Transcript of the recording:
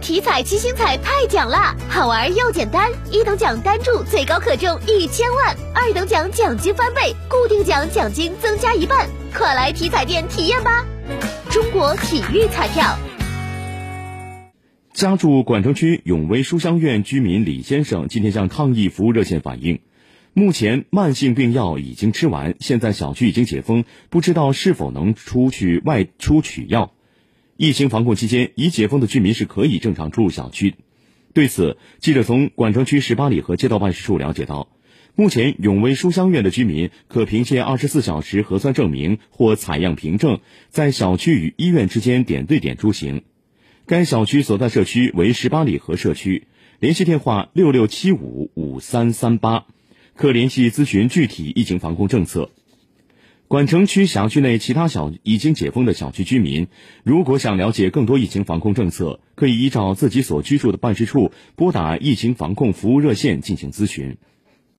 体彩七星彩太奖啦，好玩又简单，一等奖单注最高可中一千万，二等奖奖金翻倍，固定奖奖金增加一半，快来体彩店体验吧！中国体育彩票。家住管城区永威书香苑居民李先生今天向抗疫服务热线反映，目前慢性病药已经吃完，现在小区已经解封，不知道是否能出去外出取药。疫情防控期间，已解封的居民是可以正常出入小区。对此，记者从管城区十八里河街道办事处了解到，目前永威书香苑的居民可凭借二十四小时核酸证明或采样凭证，在小区与医院之间点对点出行。该小区所在社区为十八里河社区，联系电话六六七五五三三八，可联系咨询具体疫情防控政策。管城区辖区内其他小已经解封的小区居民，如果想了解更多疫情防控政策，可以依照自己所居住的办事处拨打疫情防控服务热线进行咨询。